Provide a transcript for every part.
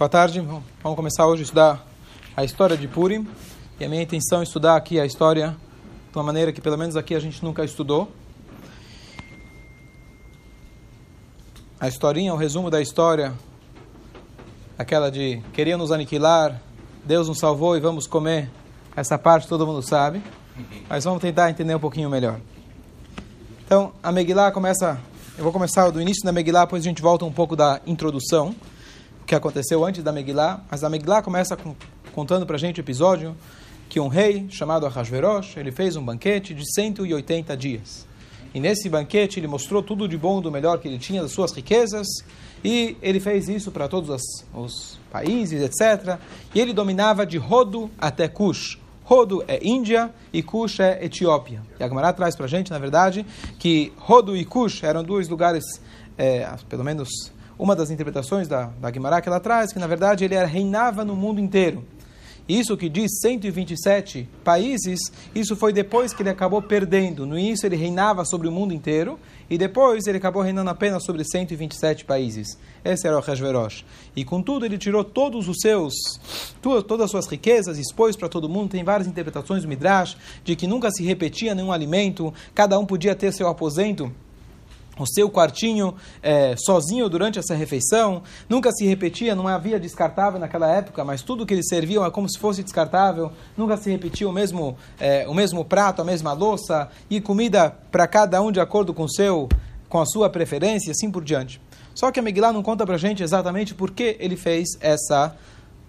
Boa tarde, vamos começar hoje a estudar a história de Purim. E a minha intenção é estudar aqui a história de uma maneira que pelo menos aqui a gente nunca estudou. A historinha, o resumo da história, aquela de queriam nos aniquilar, Deus nos salvou e vamos comer. Essa parte todo mundo sabe, mas vamos tentar entender um pouquinho melhor. Então, a Megillah começa, eu vou começar do início da Megillah, depois a gente volta um pouco da introdução que aconteceu antes da Megillah, mas a Megillah começa com, contando para a gente o episódio que um rei chamado Ahasverosh, ele fez um banquete de 180 dias. E nesse banquete ele mostrou tudo de bom, do melhor que ele tinha, das suas riquezas, e ele fez isso para todos os, países, etc. E ele dominava de Rodo até Cush. Rodo é Índia e Cush é Etiópia. E a Gemara traz para a gente, na verdade, que Rodo e Cush eram dois lugares, é, pelo menos uma das interpretações da, da Guimarães que ela traz, que na verdade ele reinava no mundo inteiro. Isso que diz 127 países, isso foi depois que ele acabou perdendo. No início ele reinava sobre o mundo inteiro e depois ele acabou reinando apenas sobre 127 países. Esse era o Hashverosh. E contudo ele tirou todos os seus, todas as suas riquezas, expôs para todo mundo. Tem várias interpretações do Midrash de que nunca se repetia nenhum alimento, cada um podia ter seu aposento o seu quartinho é, sozinho durante essa refeição, nunca se repetia, não havia descartável naquela época, mas tudo que eles serviam é como se fosse descartável, nunca se repetia o mesmo, é, o mesmo prato, a mesma louça, e comida para cada um de acordo com, seu, com a sua preferência, assim por diante. Só que a Megillah não conta para gente exatamente por que ele fez essa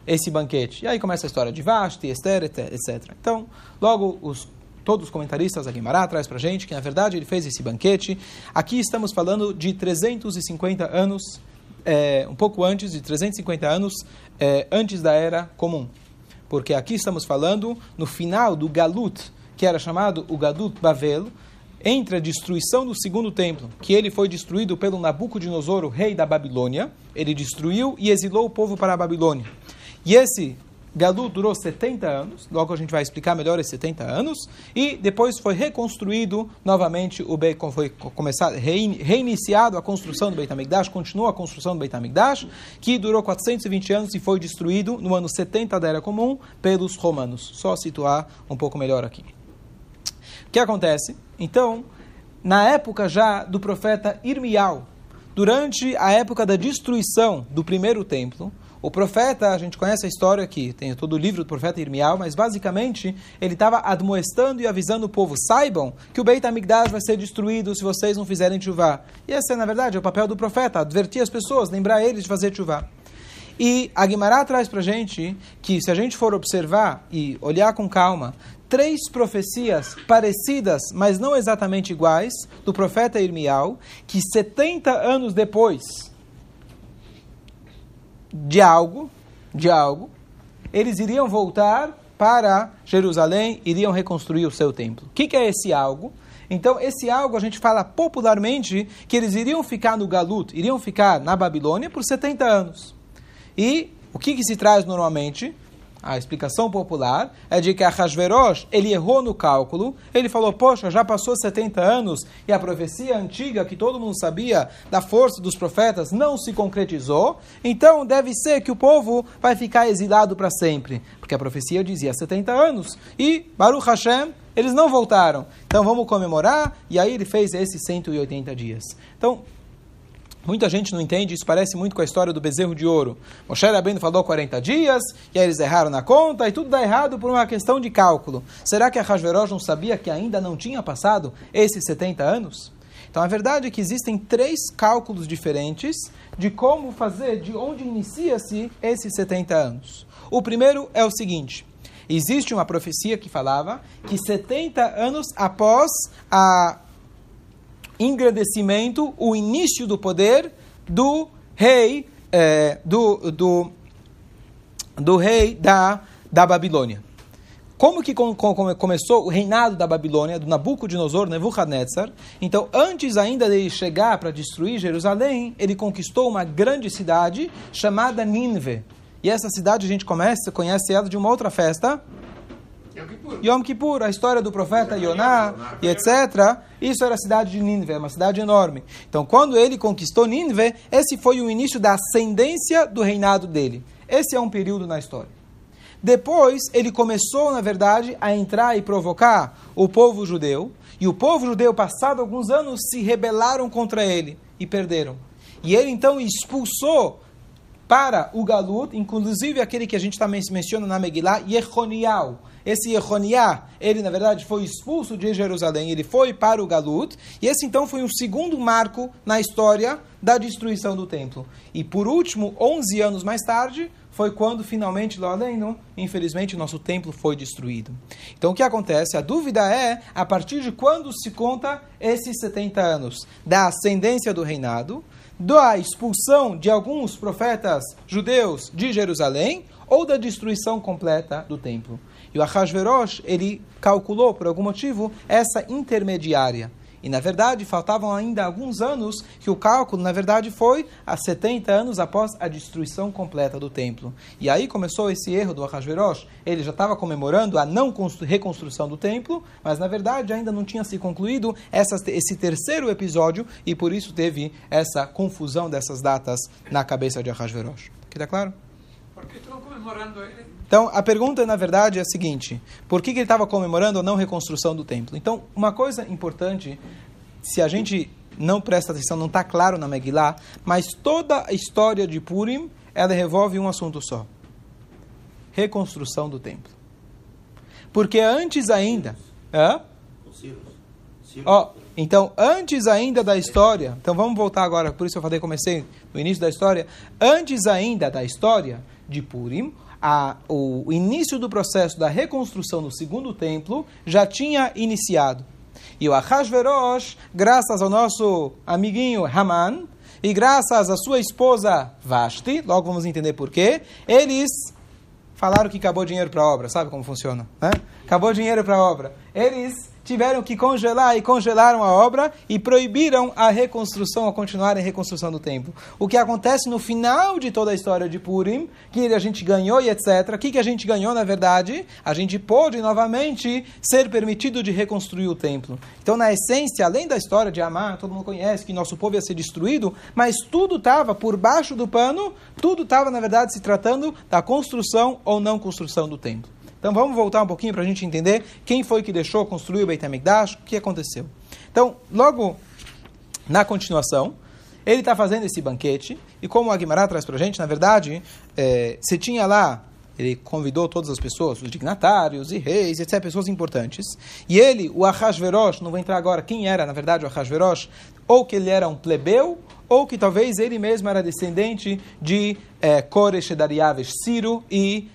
esse banquete. E aí começa a história de Vashti, Esther, etc. Então, logo os todos os comentaristas da Guimarães traz para a gente que, na verdade, ele fez esse banquete. Aqui estamos falando de 350 anos, é, um pouco antes de 350 anos é, antes da Era Comum. Porque aqui estamos falando no final do Galut, que era chamado o Galut Bavel, entre a destruição do segundo templo, que ele foi destruído pelo Nabucodonosor, rei da Babilônia, ele destruiu e exilou o povo para a Babilônia. E esse Galu durou 70 anos, logo a gente vai explicar melhor esses 70 anos, e depois foi reconstruído novamente o Beit, foi começado, reiniciado a construção do Beit HaMikdash, continua a construção do Beit HaMikdash, que durou 420 anos e foi destruído no ano 70 da Era Comum pelos romanos. Só situar um pouco melhor aqui. O que acontece? Então, na época já do profeta Irmial, durante a época da destruição do primeiro templo, o profeta, a gente conhece a história aqui, tem todo o livro do profeta Irmial, mas basicamente ele estava admoestando e avisando o povo: saibam que o Beit HaMikdash vai ser destruído se vocês não fizerem chuvá. E esse, na verdade, é o papel do profeta, advertir as pessoas, lembrar eles de fazer chuvá. E a Guimará traz para gente que, se a gente for observar e olhar com calma, três profecias parecidas, mas não exatamente iguais, do profeta Irmial, que 70 anos depois de algo, de algo, eles iriam voltar para Jerusalém, iriam reconstruir o seu templo. O que, que é esse algo? Então, esse algo a gente fala popularmente que eles iriam ficar no Galut, iriam ficar na Babilônia por 70 anos. E o que, que se traz normalmente? A explicação popular é de que Ahasverosh, ele errou no cálculo, ele falou, poxa, já passou 70 anos e a profecia antiga que todo mundo sabia da força dos profetas não se concretizou, então deve ser que o povo vai ficar exilado para sempre, porque a profecia dizia 70 anos e Baruch Hashem, eles não voltaram. Então vamos comemorar e aí ele fez esses 180 dias. Então, Muita gente não entende, isso parece muito com a história do bezerro de ouro. Moshe Rabbeinu falou 40 dias, e aí eles erraram na conta, e tudo dá errado por uma questão de cálculo. Será que a Hashverosh não sabia que ainda não tinha passado esses 70 anos? Então a verdade é que existem três cálculos diferentes de como fazer, de onde inicia-se esses 70 anos. O primeiro é o seguinte: existe uma profecia que falava que 70 anos após a engrandecimento, o início do poder do rei, é, do, do, do rei da, da Babilônia. Como que com, com, começou o reinado da Babilônia, do Nabucodonosor, Nebuchadnezzar? Então, antes ainda de chegar para destruir Jerusalém, ele conquistou uma grande cidade chamada Nínive. E essa cidade a gente começa, conhece ela de uma outra festa, Yom Kippur. A história do profeta Yoná e etc. Isso era a cidade de Nínive, uma cidade enorme. Então, quando ele conquistou Nínive, esse foi o início da ascendência do reinado dele. Esse é um período na história. Depois, ele começou, na verdade, a entrar e provocar o povo judeu. E o povo judeu, passado alguns anos, se rebelaram contra ele e perderam. E ele então expulsou para o Galut, inclusive aquele que a gente também menciona na Megillah, Yechonial. Esse Yechoniah, ele na verdade foi expulso de Jerusalém, ele foi para o Galut, e esse então foi o segundo marco na história da destruição do templo. E por último, 11 anos mais tarde, foi quando finalmente, lá além, infelizmente, o nosso templo foi destruído. Então o que acontece? A dúvida é a partir de quando se conta esses 70 anos da ascendência do reinado, da expulsão de alguns profetas judeus de Jerusalém ou da destruição completa do templo. E o Ahasverosh, ele calculou, por algum motivo, essa intermediária. E, na verdade, faltavam ainda alguns anos que o cálculo, na verdade, foi a 70 anos após a destruição completa do templo. E aí começou esse erro do Ahasverosh. Ele já estava comemorando a não reconstrução do templo, mas, na verdade, ainda não tinha se concluído essa, esse terceiro episódio e, por isso, teve essa confusão dessas datas na cabeça de Ahasverosh. Aqui está claro? Por que estão comemorando ele? Então, a pergunta, na verdade, é a seguinte: por que, que ele estava comemorando a não reconstrução do templo? Então, uma coisa importante, se a gente não presta atenção, não está claro na Megillah, mas toda a história de Purim, ela revolve um assunto só: reconstrução do templo. Porque antes ainda. Hã? Ó, então, antes ainda da história, então vamos voltar agora, por isso eu falei, comecei no início da história, antes ainda da história de Purim, a, o, início do processo da reconstrução do segundo templo já tinha iniciado. E o Ahasverosh, graças ao nosso amiguinho Haman, e graças à sua esposa Vashti, logo vamos entender porquê, eles falaram que acabou dinheiro para a obra. Sabe como funciona? Né? Acabou dinheiro para a obra. Eles tiveram que congelar e congelaram a obra e proibiram a reconstrução, a continuar a reconstrução do templo. O que acontece no final de toda a história de Purim, que a gente ganhou e etc. O que, que a gente ganhou, na verdade? A gente pôde novamente ser permitido de reconstruir o templo. Então, na essência, além da história de Amar, todo mundo conhece que nosso povo ia ser destruído, mas tudo estava por baixo do pano, tudo estava, na verdade, se tratando da construção ou não construção do templo. Então vamos voltar um pouquinho para a gente entender quem foi que deixou construir o Beit HaMikdash, o que aconteceu. Então, logo na continuação, ele está fazendo esse banquete, e como a Guimarães traz para a gente, na verdade, é, você tinha lá, ele convidou todas as pessoas, os dignatários e reis, etc., pessoas importantes, e ele, o Ahasverosh, não vou entrar agora quem era, na verdade, o Ahasverosh, ou que ele era um plebeu, ou que talvez ele mesmo era descendente de é, Koresh, Dariavesh, Ciro e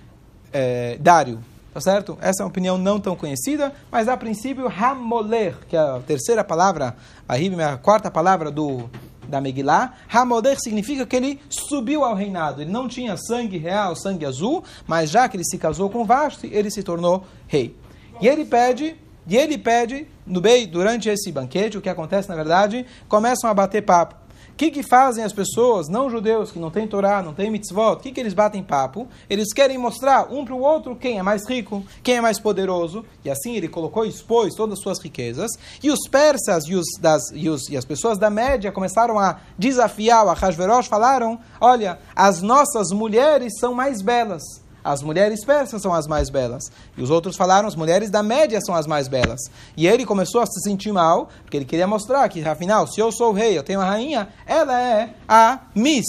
é, Dário, Tá certo? Essa é uma opinião não tão conhecida, mas a princípio, Hamoler, que é a terceira palavra, a quarta palavra do, da Megillah, Hamoler significa que ele subiu ao reinado. Ele não tinha sangue real, sangue azul, mas já que ele se casou com Vashti, ele se tornou rei. E ele pede, e ele pede, no bem, durante esse banquete, o que acontece na verdade, começam a bater papo. Que, que fazem as pessoas não judeus que não têm Torá, não têm mitzvot? O que, que eles batem papo? Eles querem mostrar um para o outro quem é mais rico, quem é mais poderoso. E assim ele colocou e expôs todas as suas riquezas. E os persas e, os, das, e, os, e as pessoas da média começaram a desafiar o Ahasverosh, falaram, olha, as nossas mulheres são mais belas as mulheres persas são as mais belas. E os outros falaram, as mulheres da média são as mais belas. E ele começou a se sentir mal, porque ele queria mostrar que, afinal, se eu sou o rei, eu tenho a rainha, ela é a Miss.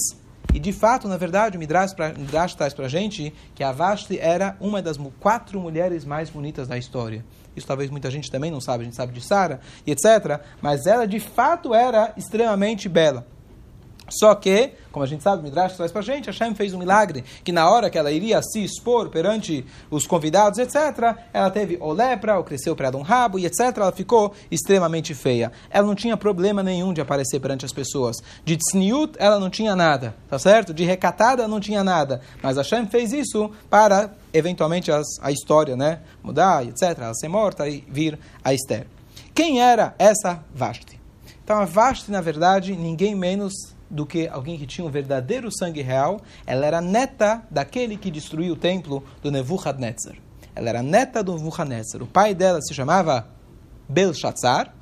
E de fato, na verdade, o Midrash, pra, Midrash traz para a gente que a Vashti era uma das quatro mulheres mais bonitas da história. Isso talvez muita gente também não sabe, a gente sabe de Sara e etc. Mas ela de fato era extremamente bela. Só que, como a gente sabe, o Midrash traz para a gente, Hashem fez um milagre, que na hora que ela iria se expor perante os convidados, etc., ela teve ou lepra, ou cresceu para um rabo, e etc., ela ficou extremamente feia. Ela não tinha problema nenhum de aparecer perante as pessoas. De tzniut, ela não tinha nada, tá certo? De recatada, não tinha nada. Mas Hashem fez isso para, eventualmente, as, a história, né? Mudar, etc., ela ser morta e vir a Esther. Quem era essa Vashti? Então, a Vashti, na verdade, ninguém menos do que alguém que tinha um verdadeiro sangue real. Ela era neta daquele que destruiu o templo do Nebuchadnezzar. Ela era neta do Nebuchadnezzar. O pai dela se chamava Belshazzar.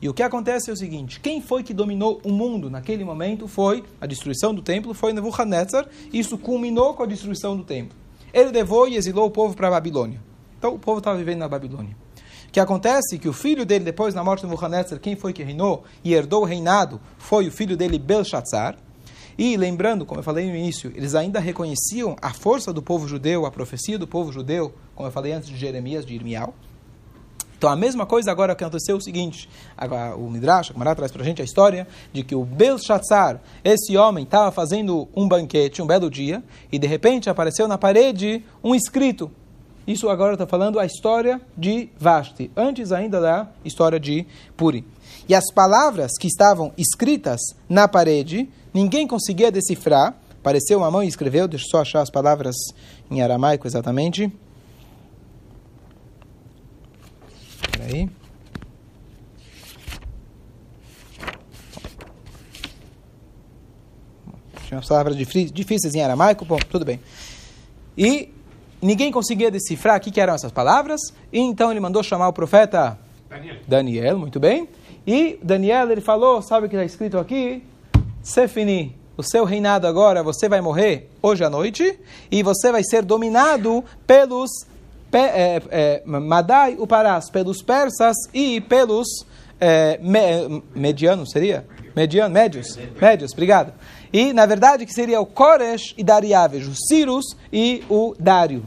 E o que acontece é o seguinte: quem foi que dominou o mundo naquele momento foi a destruição do templo, foi Nebuchadnezzar. Isso culminou com a destruição do templo. Ele levou e exilou o povo para a Babilônia. Então o povo estava vivendo na Babilônia. Que acontece que o filho dele, depois da morte de Nebuchadnezzar, quem foi que reinou e herdou o reinado foi o filho dele, Belshazzar. E lembrando, como eu falei no início, eles ainda reconheciam a força do povo judeu, a profecia do povo judeu, como eu falei antes de Jeremias, de Irmial. Então a mesma coisa agora que aconteceu é o seguinte, o Midrash, o Mará traz para a gente a história de que o Belshazzar, esse homem, estava fazendo um banquete, um belo dia, e de repente apareceu na parede um escrito. Isso agora está falando a história de Vashti, antes ainda da história de Puri. E as palavras que estavam escritas na parede, ninguém conseguia decifrar. Apareceu uma mão e escreveu, deixa eu só achar as palavras em aramaico exatamente. aí. Tinha umas palavras difíceis em aramaico, bom, tudo bem. E ninguém conseguia decifrar o que, que eram essas palavras, e então ele mandou chamar o profeta Daniel, Daniel muito bem. E Daniel, ele falou, sabe o que está escrito aqui? Sefini, o seu reinado agora, você vai morrer hoje à noite, e você vai ser dominado pelos é, é, Madai Uparas, pelos persas e pelos é, me, medianos, seria? Mediano, médios, médios, obrigado. E, na verdade, que seria o Koresh e Dariaves, o Cyrus e o Dário.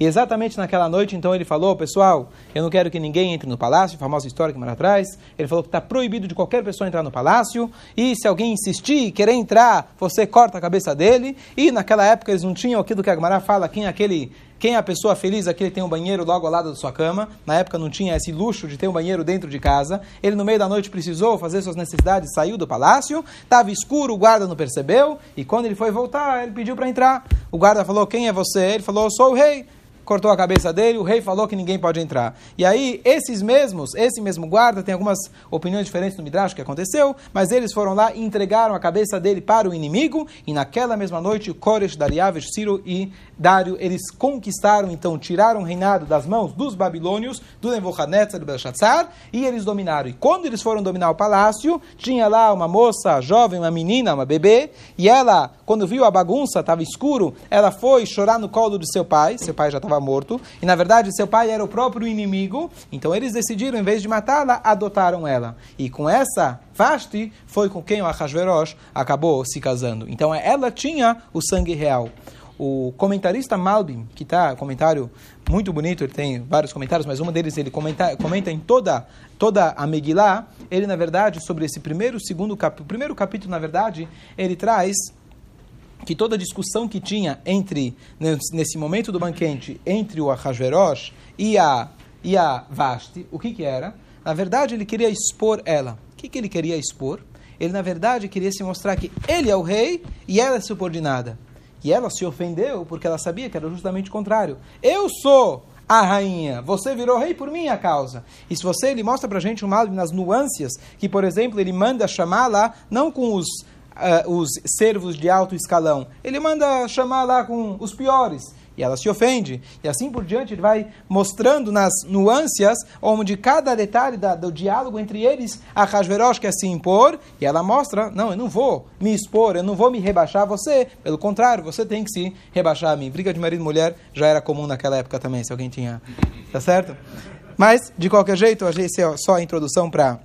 E exatamente naquela noite, então, ele falou, pessoal, eu não quero que ninguém entre no palácio, famosa história que mora atrás. Ele falou que está proibido de qualquer pessoa entrar no palácio, e se alguém insistir e querer entrar, você corta a cabeça dele. E naquela época eles não tinham aquilo que a Gemara fala, quem é aquele quem é a pessoa feliz? Aquele tem um banheiro logo ao lado da sua cama. Na época não tinha esse luxo de ter um banheiro dentro de casa. Ele, no meio da noite, precisou fazer suas necessidades, saiu do palácio. Estava escuro, o guarda não percebeu. E quando ele foi voltar, ele pediu para entrar. O guarda falou: Quem é você? Ele falou: Sou o rei cortou a cabeça dele, o rei falou que ninguém pode entrar. E aí, esses mesmos, esse mesmo guarda, tem algumas opiniões diferentes no Midrash que aconteceu, mas eles foram lá e entregaram a cabeça dele para o inimigo, e naquela mesma noite, o Koresh, Dariavesh, Ciro e Dário, eles conquistaram, então, tiraram o reinado das mãos dos babilônios, do Nebuchadnezzar, do Belshazzar, e eles dominaram. E quando eles foram dominar o palácio, tinha lá uma moça jovem, uma menina, uma bebê, e ela, quando viu a bagunça, estava escuro, ela foi chorar no colo de seu pai, seu pai já estava morto, e na verdade seu pai era o próprio inimigo, então eles decidiram, em vez de matá-la, adotaram ela. E com essa Vashti foi com quem o Ahasverosh acabou se casando. Então ela tinha o sangue real. O comentarista Malbim, que está, comentário muito bonito, ele tem vários comentários, mas um deles ele comenta, comenta em toda, toda a Megillah, ele na verdade, sobre esse primeiro, segundo capítulo, primeiro capítulo, na verdade, ele traz que toda a discussão que tinha entre, nesse momento do banquete, entre o Ahasverosh e a, e a Vashti, o que que era? Na verdade, ele queria expor ela. O que que ele queria expor? Ele, na verdade, queria se mostrar que ele é o rei e ela é subordinada. E ela se ofendeu porque ela sabia que era justamente o contrário. Eu sou a rainha, você virou rei por minha causa. E se você, ele mostra pra gente uma nas nuances, que, por exemplo, ele manda chamar lá, não com os uh, os servos de alto escalão. Ele manda chamar lá com os piores. E ela se ofende. E assim por diante, ele vai mostrando nas nuances, onde cada detalhe da, do diálogo entre eles, a Hashverosh quer se impor, e ela mostra, não, eu não vou me expor, eu não vou me rebaixar você, pelo contrário, você tem que se rebaixar a mim. Briga de marido e mulher já era comum naquela época também, se alguém tinha... Tá certo? Mas, de qualquer jeito, achei só a introdução para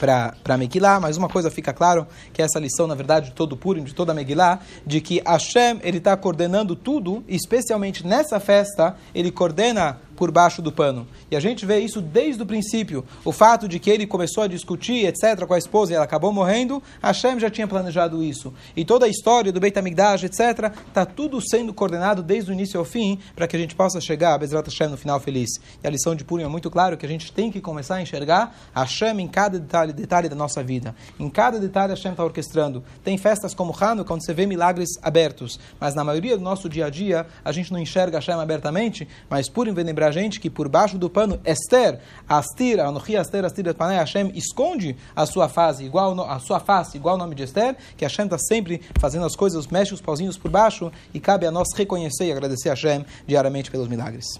para Megillah, mas uma coisa fica claro, que essa lição, na verdade, de todo Purim, de toda Megillah, de que Hashem, ele está coordenando tudo, especialmente nessa festa, ele coordena por baixo do pano. E a gente vê isso desde o princípio. O fato de que ele começou a discutir, etc., com a esposa e ela acabou morrendo, Hashem já tinha planejado isso. E toda a história do Beit HaMikdash, etc., está tudo sendo coordenado desde o início ao fim para que a gente possa chegar a Bezrat Hashem no final feliz. E a lição de Purim é muito claro que a gente tem que começar a enxergar Hashem em cada detalhe, detalhe da nossa vida. Em cada detalhe Hashem está orquestrando. Tem festas como Hanukkah, onde você vê milagres abertos. Mas na maioria do nosso dia a dia, a gente não enxerga Hashem abertamente, mas Purim vem lembrar a gente que por baixo do pano Esther, Astir, Anochi Astir, Astir Panay, Hashem esconde a sua face, igual a sua face, igual nome de Esther, que Hashem está sempre fazendo as coisas, mexe os pauzinhos por baixo, e cabe a nós reconhecer e agradecer a Hashem diariamente pelos milagres.